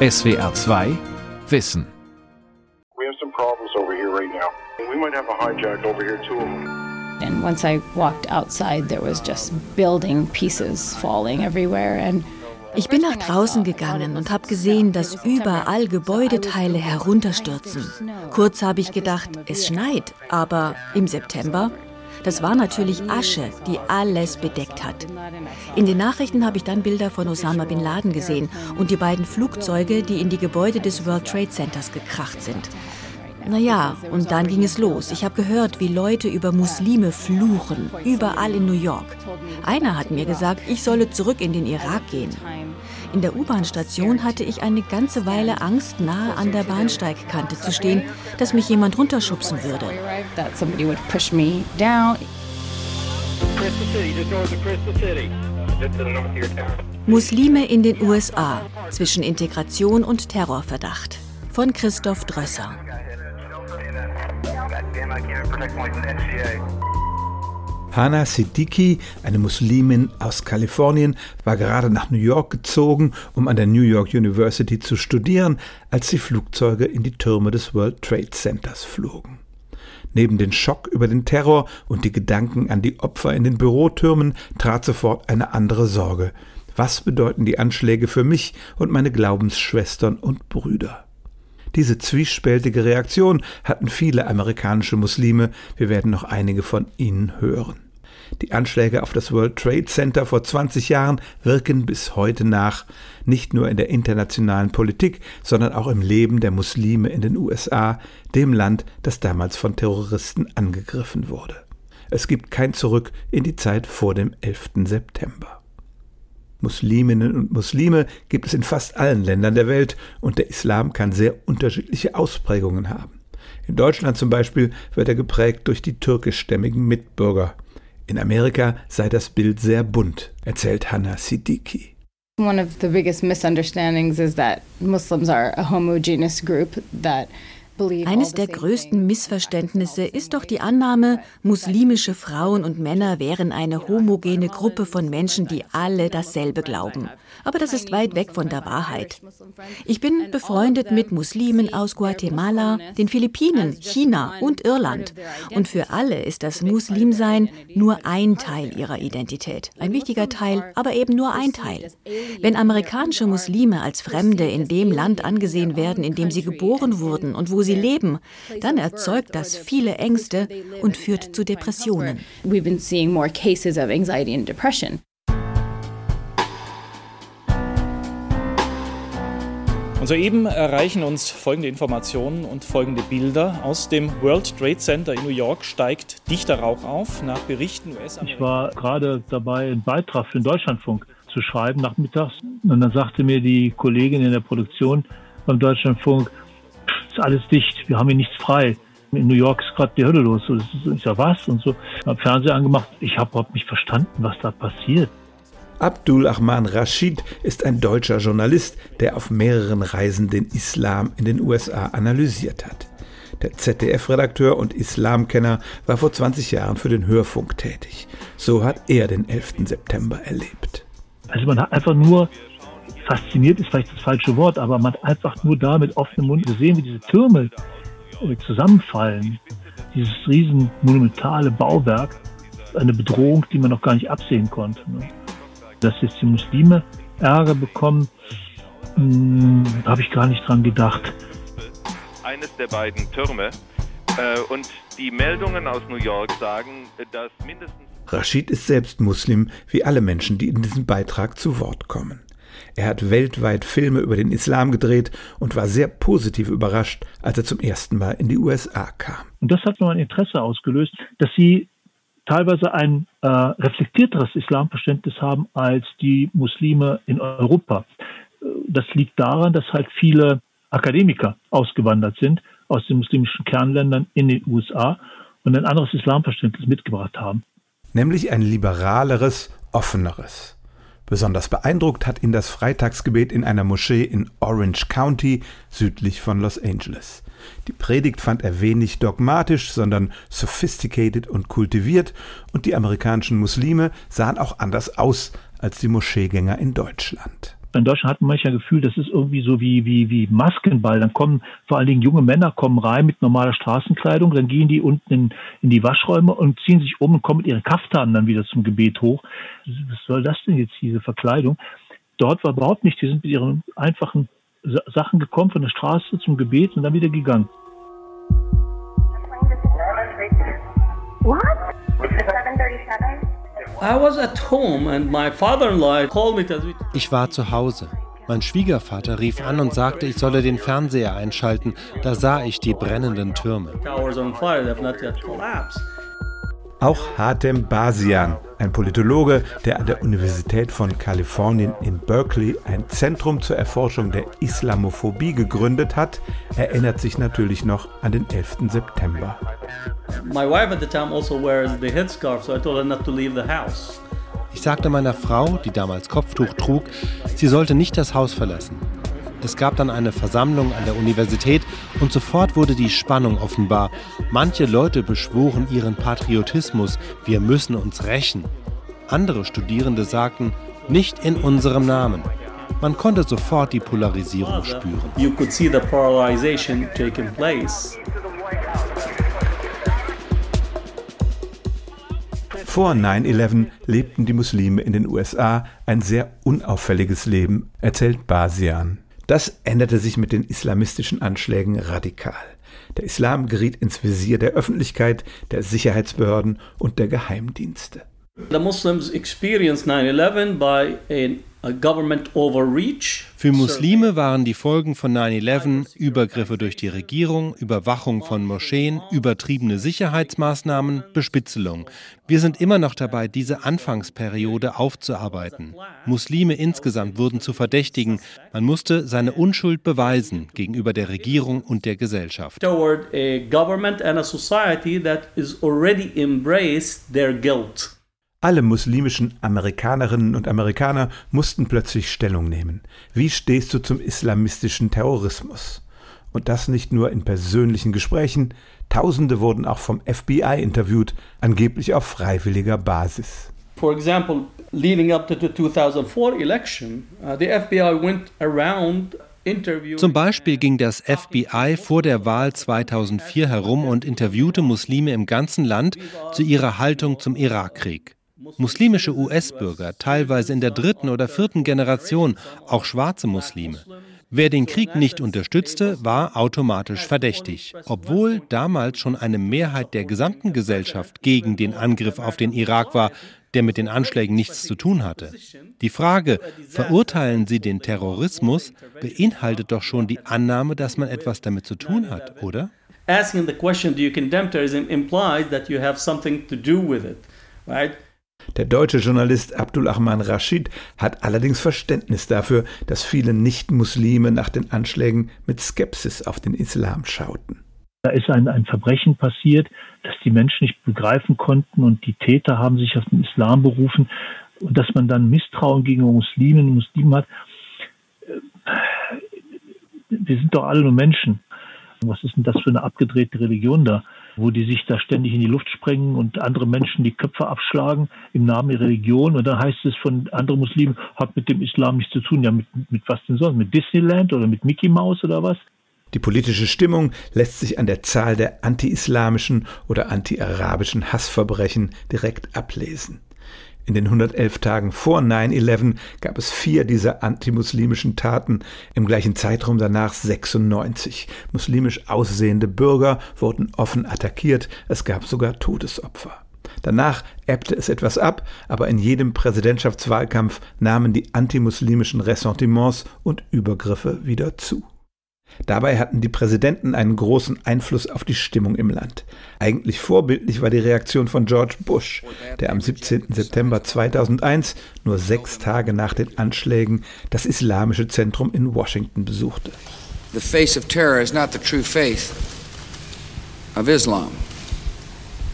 SWR 2 Wissen. We have some problems over here right now. We might have a hijack over here too. And once I walked outside, there was just building pieces falling everywhere and ich bin nach draußen gegangen und habe gesehen, dass überall Gebäudeteile herunterstürzen. Kurz habe ich gedacht, es schneit, aber im September das war natürlich Asche, die alles bedeckt hat. In den Nachrichten habe ich dann Bilder von Osama bin Laden gesehen und die beiden Flugzeuge, die in die Gebäude des World Trade Centers gekracht sind. Naja, und dann ging es los. Ich habe gehört, wie Leute über Muslime fluchen, überall in New York. Einer hat mir gesagt, ich solle zurück in den Irak gehen. In der U-Bahn-Station hatte ich eine ganze Weile Angst, nahe an der Bahnsteigkante zu stehen, dass mich jemand runterschubsen würde. Muslime in den USA zwischen Integration und Terrorverdacht. Von Christoph Drösser. Hana Siddiqui, eine Muslimin aus Kalifornien, war gerade nach New York gezogen, um an der New York University zu studieren, als die Flugzeuge in die Türme des World Trade Centers flogen. Neben den Schock über den Terror und die Gedanken an die Opfer in den Bürotürmen trat sofort eine andere Sorge. Was bedeuten die Anschläge für mich und meine Glaubensschwestern und Brüder? Diese zwiespältige Reaktion hatten viele amerikanische Muslime, wir werden noch einige von ihnen hören. Die Anschläge auf das World Trade Center vor 20 Jahren wirken bis heute nach, nicht nur in der internationalen Politik, sondern auch im Leben der Muslime in den USA, dem Land, das damals von Terroristen angegriffen wurde. Es gibt kein Zurück in die Zeit vor dem 11. September. Musliminnen und Muslime gibt es in fast allen Ländern der Welt und der Islam kann sehr unterschiedliche Ausprägungen haben. In Deutschland zum Beispiel wird er geprägt durch die türkischstämmigen Mitbürger. In Amerika sei das Bild sehr bunt, erzählt Hannah Siddiqui. One of the biggest misunderstandings is that Muslims are a homogeneous group that eines der größten Missverständnisse ist doch die Annahme, muslimische Frauen und Männer wären eine homogene Gruppe von Menschen, die alle dasselbe glauben. Aber das ist weit weg von der Wahrheit. Ich bin befreundet mit Muslimen aus Guatemala, den Philippinen, China und Irland. Und für alle ist das Muslimsein nur ein Teil ihrer Identität. Ein wichtiger Teil, aber eben nur ein Teil. Wenn amerikanische Muslime als Fremde in dem Land angesehen werden, in dem sie geboren wurden und wo sie sie leben, dann erzeugt das viele Ängste und führt zu Depressionen. Und soeben erreichen uns folgende Informationen und folgende Bilder. Aus dem World Trade Center in New York steigt dichter Rauch auf. Nach Berichten us Ich war gerade dabei, einen Beitrag für den Deutschlandfunk zu schreiben nachmittags. Und dann sagte mir die Kollegin in der Produktion beim Deutschlandfunk, ist alles dicht, wir haben hier nichts frei. In New York ist gerade die Hölle los. Ich sag, was? Und so. Ich habe Fernseher angemacht. Ich habe überhaupt nicht verstanden, was da passiert. Abdul Ahman Rashid ist ein deutscher Journalist, der auf mehreren Reisen den Islam in den USA analysiert hat. Der ZDF-Redakteur und Islamkenner war vor 20 Jahren für den Hörfunk tätig. So hat er den 11. September erlebt. Also man hat einfach nur fasziniert ist vielleicht das falsche Wort, aber man hat einfach nur da mit offenem Mund gesehen, wie diese Türme äh, zusammenfallen. Dieses riesen monumentale Bauwerk, eine Bedrohung, die man noch gar nicht absehen konnte. Ne? Dass jetzt die Muslime Ärger bekommen, hm, habe ich gar nicht dran gedacht. Eines der beiden Türme äh, und die Meldungen aus New York sagen, dass mindestens Rashid ist selbst Muslim, wie alle Menschen, die in diesem Beitrag zu Wort kommen. Er hat weltweit Filme über den Islam gedreht und war sehr positiv überrascht, als er zum ersten Mal in die USA kam. Und das hat nur ein Interesse ausgelöst, dass sie teilweise ein äh, reflektierteres Islamverständnis haben als die Muslime in Europa. Das liegt daran, dass halt viele Akademiker ausgewandert sind aus den muslimischen Kernländern in den USA und ein anderes Islamverständnis mitgebracht haben. Nämlich ein liberaleres, offeneres. Besonders beeindruckt hat ihn das Freitagsgebet in einer Moschee in Orange County südlich von Los Angeles. Die Predigt fand er wenig dogmatisch, sondern sophisticated und kultiviert, und die amerikanischen Muslime sahen auch anders aus als die Moscheegänger in Deutschland. In Deutschland hat man manchmal Gefühl, das ist irgendwie so wie, wie, wie Maskenball. Dann kommen vor allen Dingen junge Männer kommen rein mit normaler Straßenkleidung, dann gehen die unten in, in die Waschräume und ziehen sich um und kommen mit ihren Kaftanen dann wieder zum Gebet hoch. Was soll das denn jetzt, diese Verkleidung? Dort war überhaupt nicht, die sind mit ihren einfachen Sachen gekommen von der Straße zum Gebet und dann wieder gegangen. What? 737? Ich war zu Hause. Mein Schwiegervater rief an und sagte, ich solle den Fernseher einschalten. Da sah ich die brennenden Türme. Auch Hatem Basian, ein Politologe, der an der Universität von Kalifornien in Berkeley ein Zentrum zur Erforschung der Islamophobie gegründet hat, erinnert sich natürlich noch an den 11. September. Ich sagte meiner Frau, die damals Kopftuch trug, sie sollte nicht das Haus verlassen. Es gab dann eine Versammlung an der Universität und sofort wurde die Spannung offenbar. Manche Leute beschworen ihren Patriotismus, wir müssen uns rächen. Andere Studierende sagten, nicht in unserem Namen. Man konnte sofort die Polarisierung spüren. You could see the polarization taking place. Vor 9-11 lebten die Muslime in den USA ein sehr unauffälliges Leben, erzählt Basian. Das änderte sich mit den islamistischen Anschlägen radikal. Der Islam geriet ins Visier der Öffentlichkeit, der Sicherheitsbehörden und der Geheimdienste. The Muslims experienced 9/11 by a government overreach. Für Muslime waren die Folgen von 9-11 Übergriffe durch die Regierung, Überwachung von Moscheen, übertriebene Sicherheitsmaßnahmen, Bespitzelung. Wir sind immer noch dabei, diese Anfangsperiode aufzuarbeiten. Muslime insgesamt wurden zu Verdächtigen. Man musste seine Unschuld beweisen gegenüber der Regierung und der Gesellschaft. Toward a government and a society that is already embraced their guilt. Alle muslimischen Amerikanerinnen und Amerikaner mussten plötzlich Stellung nehmen. Wie stehst du zum islamistischen Terrorismus? Und das nicht nur in persönlichen Gesprächen, Tausende wurden auch vom FBI interviewt, angeblich auf freiwilliger Basis. For example, leading up to the 2004 election, uh, the FBI went around zum Beispiel ging das FBI vor der Wahl 2004 herum und interviewte Muslime im ganzen Land zu ihrer Haltung zum Irakkrieg. Muslimische US-Bürger, teilweise in der dritten oder vierten Generation, auch schwarze Muslime. Wer den Krieg nicht unterstützte, war automatisch verdächtig, obwohl damals schon eine Mehrheit der gesamten Gesellschaft gegen den Angriff auf den Irak war, der mit den Anschlägen nichts zu tun hatte. Die Frage, verurteilen Sie den Terrorismus, beinhaltet doch schon die Annahme, dass man etwas damit zu tun hat, oder? Asking the question, do you condemn terrorism, implies that you have something to do with it, right? Der deutsche Journalist Abdul Ahman Rashid hat allerdings Verständnis dafür, dass viele Nicht-Muslime nach den Anschlägen mit Skepsis auf den Islam schauten. Da ist ein, ein Verbrechen passiert, das die Menschen nicht begreifen konnten und die Täter haben sich auf den Islam berufen und dass man dann Misstrauen gegenüber Musliminnen und Muslimen hat. Wir sind doch alle nur Menschen. Was ist denn das für eine abgedrehte Religion da? Wo die sich da ständig in die Luft sprengen und andere Menschen die Köpfe abschlagen im Namen ihrer Religion. Und dann heißt es von anderen Muslimen, hat mit dem Islam nichts zu tun. Ja, mit, mit was denn sonst? Mit Disneyland oder mit Mickey Mouse oder was? Die politische Stimmung lässt sich an der Zahl der anti-islamischen oder anti-arabischen Hassverbrechen direkt ablesen. In den 111 Tagen vor 9-11 gab es vier dieser antimuslimischen Taten, im gleichen Zeitraum danach 96. Muslimisch aussehende Bürger wurden offen attackiert, es gab sogar Todesopfer. Danach ebbte es etwas ab, aber in jedem Präsidentschaftswahlkampf nahmen die antimuslimischen Ressentiments und Übergriffe wieder zu. Dabei hatten die Präsidenten einen großen Einfluss auf die Stimmung im Land. Eigentlich vorbildlich war die Reaktion von George Bush, der am 17. September 2001, nur sechs Tage nach den Anschlägen, das Islamische Zentrum in Washington besuchte. The face of terror is not the true faith of Islam.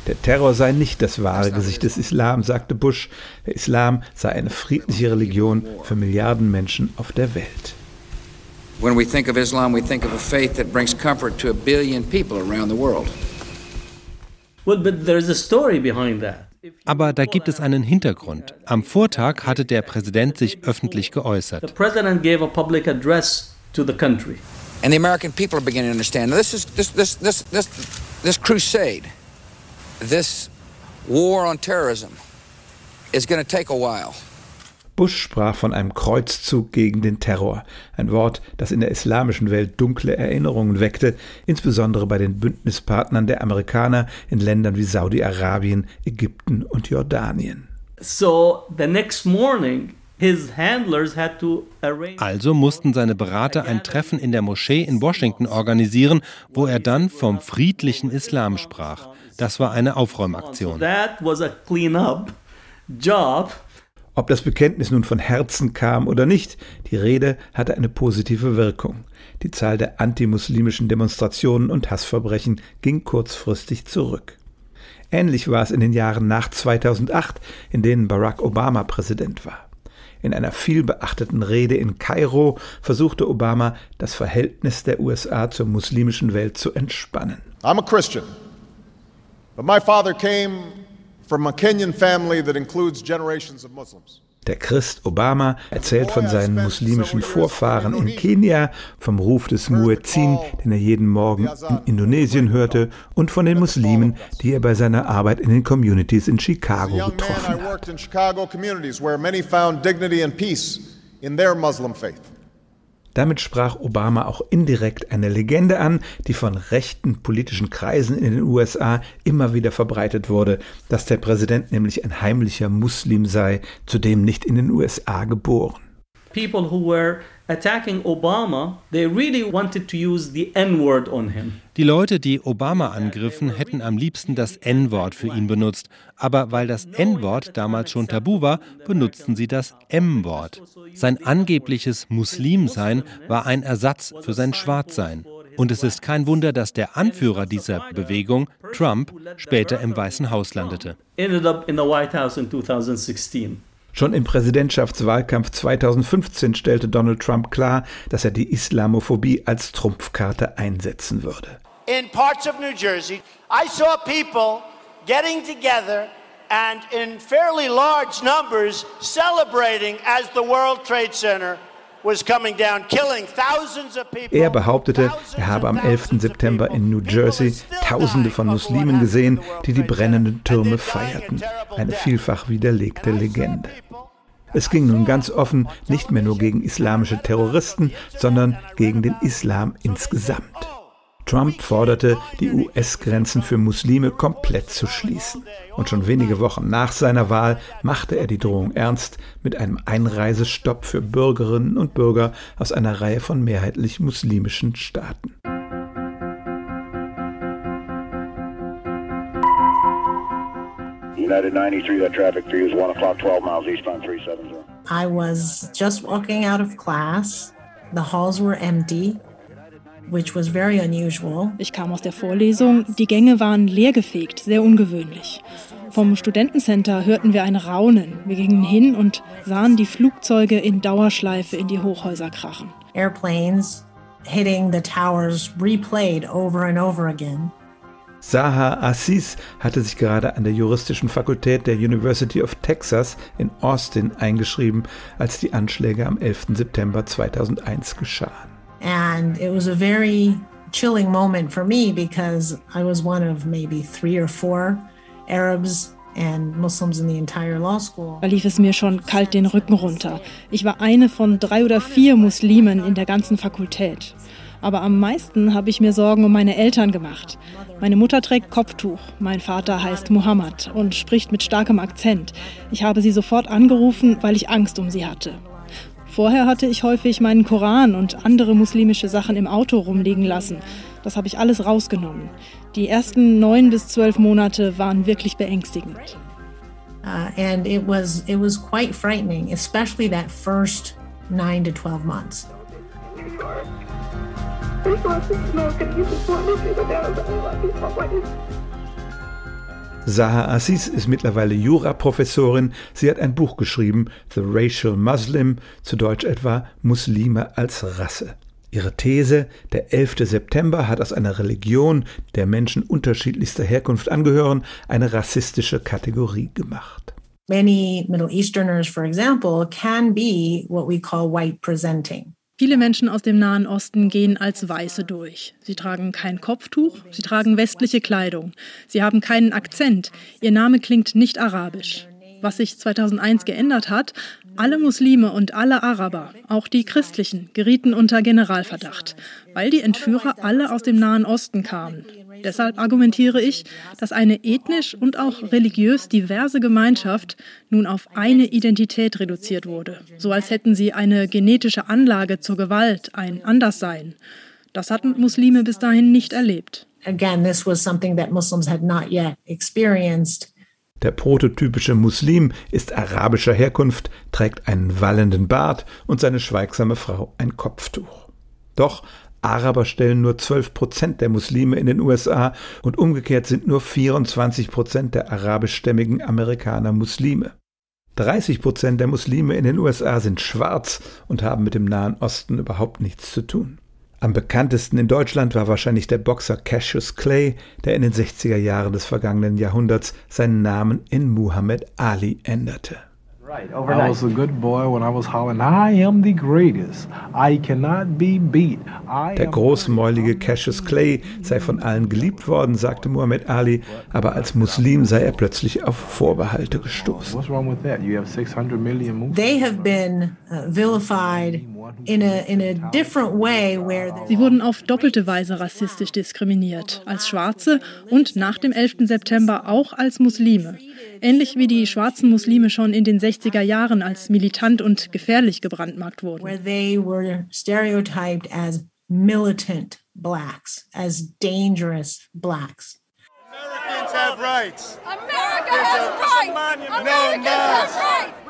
Der Terror sei nicht das wahre Gesicht des Islam, sagte Bush. Der Islam sei eine friedliche Religion für Milliarden Menschen auf der Welt. When we think of Islam, we think of a faith that brings comfort to a billion people around the world. Well, but there's a story behind that. Aber da gibt es einen Hintergrund. Am Vortag hatte der Präsident sich öffentlich geäußert. The president gave a public address to the country. And the American people are beginning to understand. Now, this is this this this this this crusade, this war on terrorism, is going to take a while. Bush sprach von einem Kreuzzug gegen den Terror, ein Wort, das in der islamischen Welt dunkle Erinnerungen weckte, insbesondere bei den Bündnispartnern der Amerikaner in Ländern wie Saudi-Arabien, Ägypten und Jordanien. So the next morning also mussten seine Berater ein Treffen in der Moschee in Washington organisieren, wo er dann vom friedlichen Islam sprach. Das war eine Aufräumaktion. Ob das Bekenntnis nun von Herzen kam oder nicht, die Rede hatte eine positive Wirkung. Die Zahl der antimuslimischen Demonstrationen und Hassverbrechen ging kurzfristig zurück. Ähnlich war es in den Jahren nach 2008, in denen Barack Obama Präsident war. In einer vielbeachteten Rede in Kairo versuchte Obama, das Verhältnis der USA zur muslimischen Welt zu entspannen. I'm a Christian, but my father came from a Kenyan family that includes generations of Muslims. Der Christ Obama erzählt von seinen muslimischen Vorfahren in Kenia, vom Ruf des Muezzin, den er jeden Morgen in Indonesien hörte, und von den Muslimen, die er bei seiner Arbeit in den Communities in Chicago getroffen hat. Damit sprach Obama auch indirekt eine Legende an, die von rechten politischen Kreisen in den USA immer wieder verbreitet wurde, dass der Präsident nämlich ein heimlicher Muslim sei, zudem nicht in den USA geboren. People who were attacking Obama, they really wanted to use the N-word on him. Die Leute, die Obama angriffen, hätten am liebsten das N-Wort für ihn benutzt. Aber weil das N-Wort damals schon tabu war, benutzten sie das M-Wort. Sein angebliches Muslimsein war ein Ersatz für sein Schwarzsein. Und es ist kein Wunder, dass der Anführer dieser Bewegung, Trump, später im Weißen Haus landete. Ended up in the White House in 2016. Schon im Präsidentschaftswahlkampf 2015 stellte Donald Trump klar, dass er die Islamophobie als Trumpfkarte einsetzen würde. In parts of New Jersey, I saw people getting together and in fairly large numbers celebrating as the World Trade Center er behauptete, er habe am 11. September in New Jersey Tausende von Muslimen gesehen, die die brennenden Türme feierten. Eine vielfach widerlegte Legende. Es ging nun ganz offen nicht mehr nur gegen islamische Terroristen, sondern gegen den Islam insgesamt. Trump forderte, die US-Grenzen für Muslime komplett zu schließen. Und schon wenige Wochen nach seiner Wahl machte er die Drohung ernst mit einem Einreisestopp für Bürgerinnen und Bürger aus einer Reihe von mehrheitlich muslimischen Staaten. United 93, that traffic you is 1 o'clock, 12 miles eastbound 370. I was just walking out of class. The halls were empty. Ich kam aus der Vorlesung, die Gänge waren leergefegt, sehr ungewöhnlich. Vom Studentencenter hörten wir ein Raunen. Wir gingen hin und sahen die Flugzeuge in Dauerschleife in die Hochhäuser krachen. Airplanes hitting the towers replayed over and over again. Zaha Assis hatte sich gerade an der juristischen Fakultät der University of Texas in Austin eingeschrieben, als die Anschläge am 11. September 2001 geschahen. And it was a very chilling moment for me because I was one of maybe three or four Arabs and Muslims in the entire law school. Da lief es mir schon kalt den Rücken runter. Ich war eine von drei oder vier Muslimen in der ganzen Fakultät. Aber am meisten habe ich mir Sorgen um meine Eltern gemacht. Meine Mutter trägt Kopftuch, mein Vater heißt Muhammad und spricht mit starkem Akzent. Ich habe sie sofort angerufen, weil ich Angst um sie hatte. Vorher hatte ich häufig meinen Koran und andere muslimische Sachen im Auto rumliegen lassen. Das habe ich alles rausgenommen. Die ersten neun bis zwölf Monate waren wirklich beängstigend. Uh, and it was it was quite frightening, especially that first nine to twelve months. Zaha Assis ist mittlerweile Juraprofessorin. Sie hat ein Buch geschrieben, The Racial Muslim, zu Deutsch etwa Muslime als Rasse. Ihre These, der 11. September hat aus einer Religion, der Menschen unterschiedlichster Herkunft angehören, eine rassistische Kategorie gemacht. Many Middle Easterners, for example, can be what we call white presenting. Viele Menschen aus dem Nahen Osten gehen als Weiße durch. Sie tragen kein Kopftuch, sie tragen westliche Kleidung. Sie haben keinen Akzent. Ihr Name klingt nicht arabisch. Was sich 2001 geändert hat, alle Muslime und alle Araber, auch die Christlichen, gerieten unter Generalverdacht, weil die Entführer alle aus dem Nahen Osten kamen. Deshalb argumentiere ich, dass eine ethnisch und auch religiös diverse Gemeinschaft nun auf eine Identität reduziert wurde, so als hätten sie eine genetische Anlage zur Gewalt, ein Anderssein. Das hatten Muslime bis dahin nicht erlebt. Again, this was something that Muslims had not yet experienced. Der prototypische Muslim ist arabischer Herkunft, trägt einen wallenden Bart und seine schweigsame Frau ein Kopftuch. Doch Araber stellen nur 12 Prozent der Muslime in den USA und umgekehrt sind nur 24 Prozent der arabischstämmigen Amerikaner Muslime. 30 Prozent der Muslime in den USA sind schwarz und haben mit dem Nahen Osten überhaupt nichts zu tun. Am bekanntesten in Deutschland war wahrscheinlich der Boxer Cassius Clay, der in den 60er Jahren des vergangenen Jahrhunderts seinen Namen in Muhammad Ali änderte. I was a good boy when I was hollering, I am the greatest. I cannot be beat. I Der großmäulige Cassius Clay sei von allen geliebt worden, sagte Muhammad Ali, aber als Muslim sei er plötzlich auf Vorbehalte gestoßen. What's wrong with that? You have 600 million Muslims. They have been uh, vilified in a, in a different way where Sie wurden auf doppelte Weise rassistisch diskriminiert, als Schwarze und nach dem 11. September auch als Muslime. Ähnlich wie die schwarzen Muslime schon in den 60er Jahren als militant und gefährlich gebrandmarkt wurden. where they were stereotyped as militant blacks, as dangerous blacks. Americans have rights. America has rights. Americans have rights.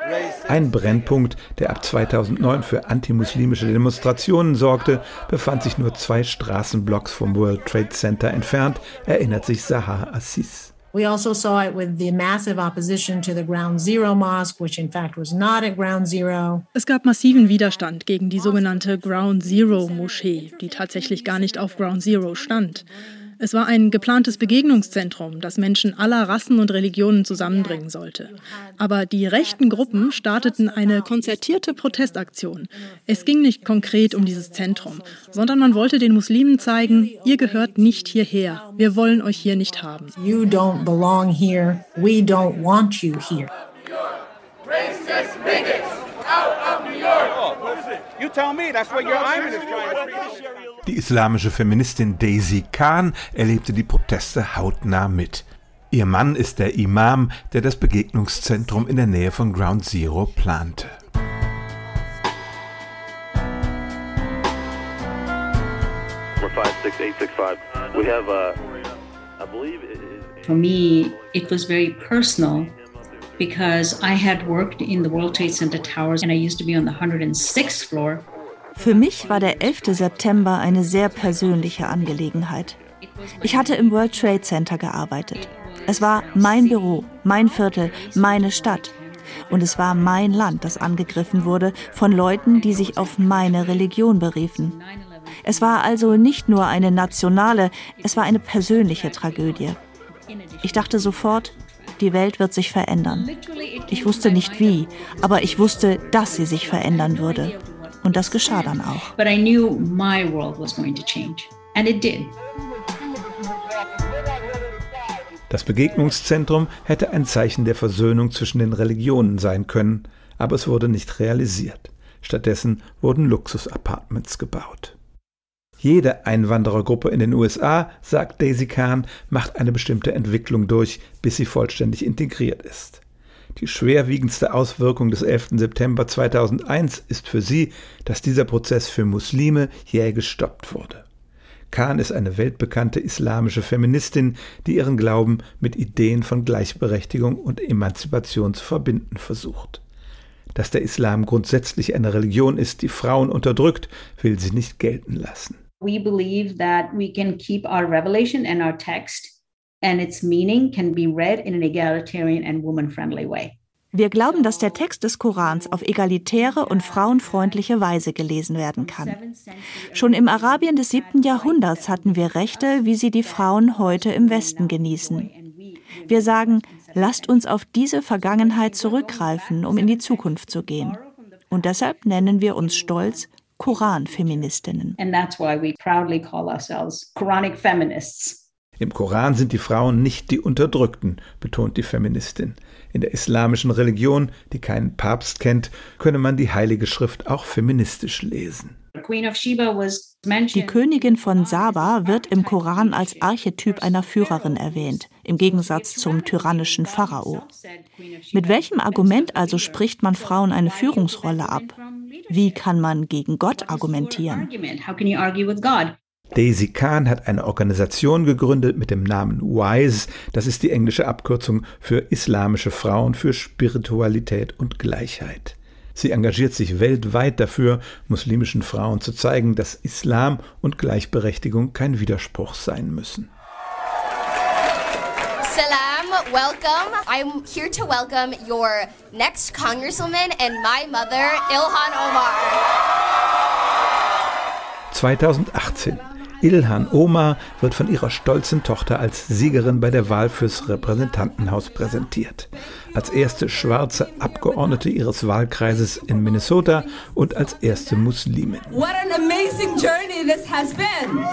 Ein Brennpunkt, der ab 2009 für antimuslimische Demonstrationen sorgte, befand sich nur zwei Straßenblocks vom World Trade Center entfernt, erinnert sich Sahar Assis. We also saw it with the massive opposition to the Ground Zero Mosque, which in fact was not at Ground Zero. Es gab massiven Widerstand gegen die sogenannte Ground Zero Moschee, die tatsächlich gar nicht auf Ground Zero stand. Es war ein geplantes Begegnungszentrum, das Menschen aller Rassen und Religionen zusammenbringen sollte. Aber die rechten Gruppen starteten eine konzertierte Protestaktion. Es ging nicht konkret um dieses Zentrum, sondern man wollte den Muslimen zeigen, ihr gehört nicht hierher. Wir wollen euch hier nicht haben. You don't belong here. We don't want you here. Racist bigots out of New York. You tell me. That's what your Iman is trying to Die islamische Feministin Daisy Khan erlebte die Proteste hautnah mit. Ihr Mann ist der Imam, der das Begegnungszentrum in der Nähe von Ground Zero plante. We're 56865. We have, uh, For me, it was very personal because I had worked in the World Trade Center towers and I used to be on the 106th floor. Für mich war der 11. September eine sehr persönliche Angelegenheit. Ich hatte im World Trade Center gearbeitet. Es war mein Büro, mein Viertel, meine Stadt. Und es war mein Land, das angegriffen wurde von Leuten, die sich auf meine Religion beriefen. Es war also nicht nur eine nationale, es war eine persönliche Tragödie. Ich dachte sofort, die Welt wird sich verändern. Ich wusste nicht wie, aber ich wusste, dass sie sich verändern würde. Und das geschah dann auch. But I knew my world was going to change. And it did. Das Begegnungszentrum hätte ein Zeichen der Versöhnung zwischen den Religionen sein können, aber es wurde nicht realisiert. Stattdessen wurden Luxus-Apartments gebaut. Jede Einwanderergruppe in den USA, sagt Daisy Kahn, macht eine bestimmte Entwicklung durch, bis sie vollständig integriert ist. Die schwerwiegendste Auswirkung des 11. September 2001 ist für sie, dass dieser Prozess für Muslime jäh gestoppt wurde. Khan ist eine weltbekannte islamische Feministin, die ihren Glauben mit Ideen von Gleichberechtigung und Emanzipation zu verbinden versucht. Dass der Islam grundsätzlich eine Religion ist, die Frauen unterdrückt, will sie nicht gelten lassen. We believe that we can keep our revelation and our text and its meaning can be read in an egalitarian and woman friendly way. Wir glauben, dass der Text des Korans auf egalitäre und frauenfreundliche Weise gelesen werden kann. Schon im Arabien des siebten Jahrhunderts hatten wir Rechte, wie sie die Frauen heute im Westen genießen. Wir sagen, lasst uns auf diese Vergangenheit zurückgreifen, um in die Zukunft zu gehen. Und deshalb nennen wir uns stolz Koranfeministinnen. And that's why we proudly call ourselves Quranic feminists. Im Koran sind die Frauen nicht die Unterdrückten, betont die Feministin. In der islamischen Religion, die keinen Papst kennt, könne man die Heilige Schrift auch feministisch lesen. Die Königin von Saba wird im Koran als Archetyp einer Führerin erwähnt, im Gegensatz zum tyrannischen Pharao. Mit welchem Argument also spricht man Frauen eine Führungsrolle ab? Wie kann man gegen Gott argumentieren? Daisy Kahn hat eine Organisation gegründet mit dem Namen WISE, das ist die englische Abkürzung für Islamische Frauen für Spiritualität und Gleichheit. Sie engagiert sich weltweit dafür, muslimischen Frauen zu zeigen, dass Islam und Gleichberechtigung kein Widerspruch sein müssen. Salam, welcome. I'm here to welcome your next congresswoman and my mother, Ilhan Omar. 2018. Ilhan Omar wird von ihrer stolzen Tochter als Siegerin bei der Wahl fürs Repräsentantenhaus präsentiert. Als erste schwarze Abgeordnete ihres Wahlkreises in Minnesota und als erste Muslimin. What an amazing journey this has been.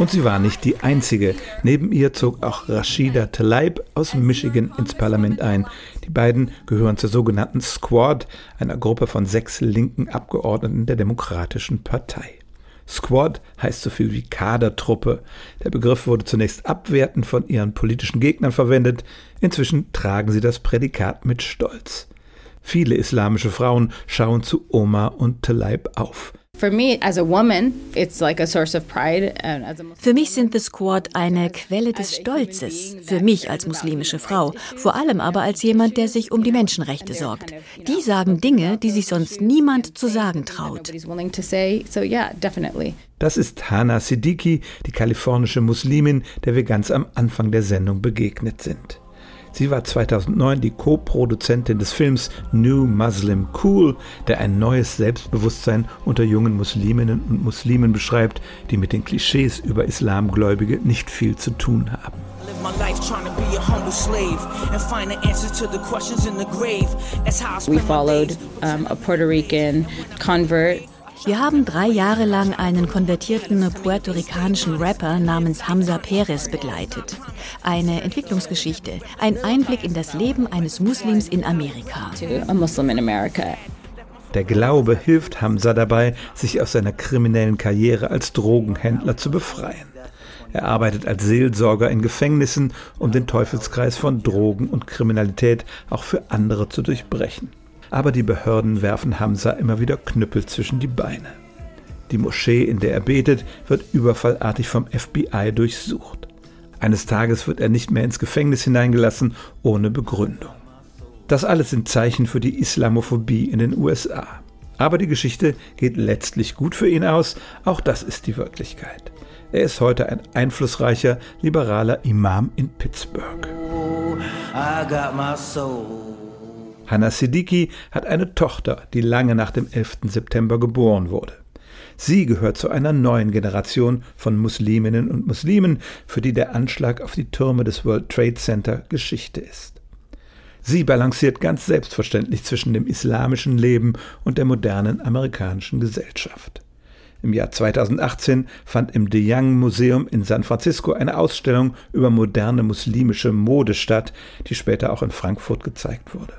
Und sie war nicht die einzige. Neben ihr zog auch Rashida Tlaib aus Michigan ins Parlament ein. Die beiden gehören zur sogenannten Squad, einer Gruppe von sechs linken Abgeordneten der Demokratischen Partei. Squad heißt so viel wie Kadertruppe. Der Begriff wurde zunächst abwertend von ihren politischen Gegnern verwendet. Inzwischen tragen sie das Prädikat mit Stolz. Viele islamische Frauen schauen zu Oma und Tlaib auf. Für mich sind The Squad eine Quelle des Stolzes, für mich als muslimische Frau, vor allem aber als jemand, der sich um die Menschenrechte sorgt. Die sagen Dinge, die sich sonst niemand zu sagen traut. Das ist Hana Siddiqui, die kalifornische Muslimin, der wir ganz am Anfang der Sendung begegnet sind. Sie war 2009 die Co-Produzentin des Films New Muslim Cool, der ein neues Selbstbewusstsein unter jungen Musliminnen und Muslimen beschreibt, die mit den Klischees über Islamgläubige nicht viel zu tun haben. We followed um, a Puerto Rican convert wir haben drei Jahre lang einen konvertierten puerto-ricanischen Rapper namens Hamza Perez begleitet. Eine Entwicklungsgeschichte, ein Einblick in das Leben eines Muslims in Amerika. Der Glaube hilft Hamza dabei, sich aus seiner kriminellen Karriere als Drogenhändler zu befreien. Er arbeitet als Seelsorger in Gefängnissen, um den Teufelskreis von Drogen und Kriminalität auch für andere zu durchbrechen aber die Behörden werfen Hamza immer wieder Knüppel zwischen die Beine. Die Moschee, in der er betet, wird überfallartig vom FBI durchsucht. Eines Tages wird er nicht mehr ins Gefängnis hineingelassen, ohne Begründung. Das alles sind Zeichen für die Islamophobie in den USA. Aber die Geschichte geht letztlich gut für ihn aus, auch das ist die Wirklichkeit. Er ist heute ein einflussreicher, liberaler Imam in Pittsburgh. Hanna Siddiqui hat eine Tochter, die lange nach dem 11. September geboren wurde. Sie gehört zu einer neuen Generation von Musliminnen und Muslimen, für die der Anschlag auf die Türme des World Trade Center Geschichte ist. Sie balanciert ganz selbstverständlich zwischen dem islamischen Leben und der modernen amerikanischen Gesellschaft. Im Jahr 2018 fand im De Young Museum in San Francisco eine Ausstellung über moderne muslimische Mode statt, die später auch in Frankfurt gezeigt wurde.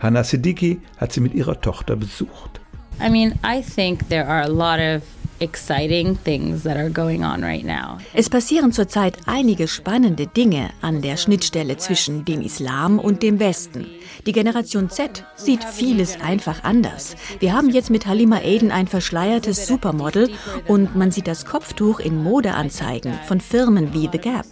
Hannah Siddiqui hat sie mit ihrer Tochter besucht. I mean, I think there are a lot of exciting things that are going on right now. Es passieren zurzeit einige spannende Dinge an der Schnittstelle zwischen dem Islam und dem Westen. Die Generation Z sieht vieles einfach anders. Wir haben jetzt mit Halima Aiden ein verschleiertes Supermodel und man sieht das Kopftuch in Modeanzeigen von Firmen wie The Gap.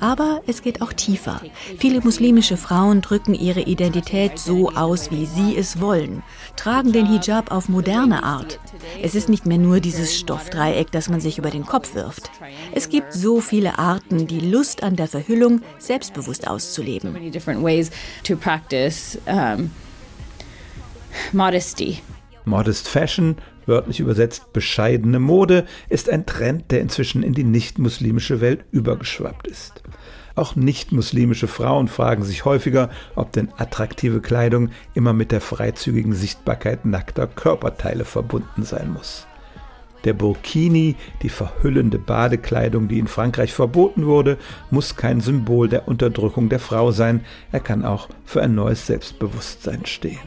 Aber es geht auch tiefer. Viele muslimische Frauen drücken ihre Identität so aus, wie sie es wollen, tragen den Hijab auf moderne Art. Es ist nicht mehr nur dieses Stolz Sauerstoffdreieck, das man sich über den Kopf wirft. Es gibt so viele Arten, die Lust an der Verhüllung selbstbewusst auszuleben. Modest Fashion, wörtlich übersetzt bescheidene Mode, ist ein Trend, der inzwischen in die nicht-muslimische Welt übergeschwappt ist. Auch nicht-muslimische Frauen fragen sich häufiger, ob denn attraktive Kleidung immer mit der freizügigen Sichtbarkeit nackter Körperteile verbunden sein muss. Der Burkini, die verhüllende Badekleidung, die in Frankreich verboten wurde, muss kein Symbol der Unterdrückung der Frau sein, er kann auch für ein neues Selbstbewusstsein stehen.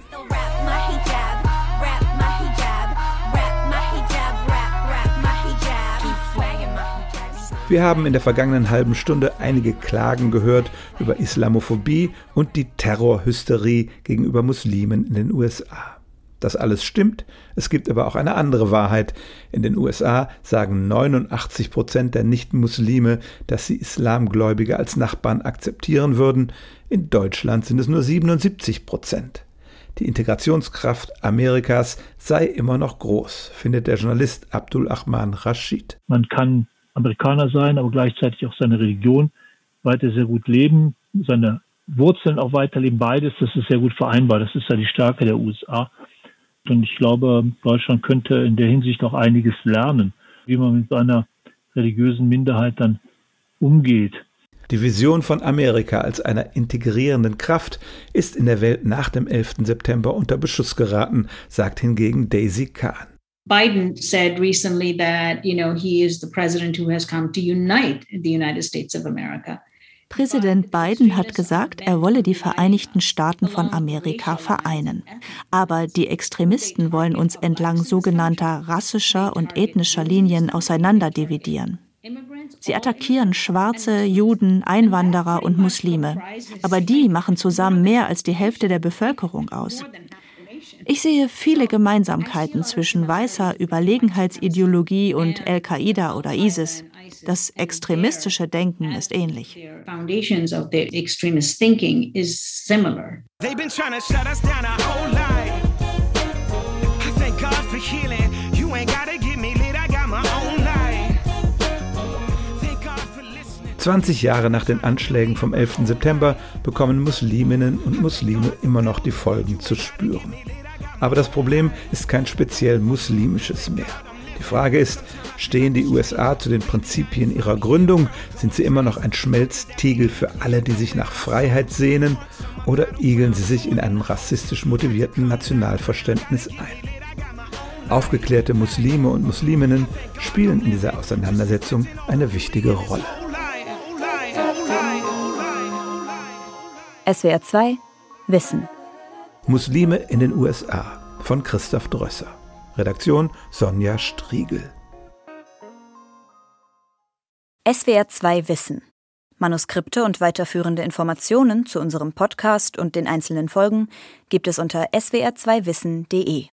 Wir haben in der vergangenen halben Stunde einige Klagen gehört über Islamophobie und die Terrorhysterie gegenüber Muslimen in den USA. Das alles stimmt, es gibt aber auch eine andere Wahrheit. In den USA sagen 89 Prozent der Nicht-Muslime, dass sie Islamgläubige als Nachbarn akzeptieren würden. In Deutschland sind es nur 77 Prozent. Die Integrationskraft Amerikas sei immer noch groß, findet der Journalist Abdul Ahman Rashid. Man kann Amerikaner sein, aber gleichzeitig auch seine Religion weiter sehr gut leben, seine Wurzeln auch weiterleben. Beides, das ist sehr gut vereinbar. Das ist ja die Stärke der USA. Und ich glaube, Deutschland könnte in der Hinsicht auch einiges lernen, wie man mit seiner religiösen Minderheit dann umgeht. Die Vision von Amerika als einer integrierenden Kraft ist in der Welt nach dem 11. September unter Beschuss geraten, sagt hingegen Daisy Kahn. Biden said recently that, you know, he is the president who has come to unite the United States of America. Präsident Biden hat gesagt, er wolle die Vereinigten Staaten von Amerika vereinen. Aber die Extremisten wollen uns entlang sogenannter rassischer und ethnischer Linien auseinanderdividieren. Sie attackieren Schwarze, Juden, Einwanderer und Muslime. Aber die machen zusammen mehr als die Hälfte der Bevölkerung aus. Ich sehe viele Gemeinsamkeiten zwischen weißer Überlegenheitsideologie und Al-Qaida oder ISIS. Das extremistische Denken ist ähnlich. They've been trying to shut us down our whole life. I thank God for healing. You ain't gotta get me lit, I got my own life. 20 Jahre nach den Anschlägen vom 11. September bekommen Musliminnen und Muslime immer noch die Folgen zu spüren. Aber das Problem ist kein speziell muslimisches mehr. Die Frage ist, stehen die USA zu den Prinzipien ihrer Gründung? Sind sie immer noch ein Schmelztiegel für alle, die sich nach Freiheit sehnen? Oder igeln sie sich in einem rassistisch motivierten Nationalverständnis ein? Aufgeklärte Muslime und Musliminnen spielen in dieser Auseinandersetzung eine wichtige Rolle. SWR 2 Wissen Muslime in den USA von Christoph Drösser. Redaktion Sonja Striegel. SWR 2 Wissen. Manuskripte und weiterführende Informationen zu unserem Podcast und den einzelnen Folgen gibt es unter swr2wissen.de.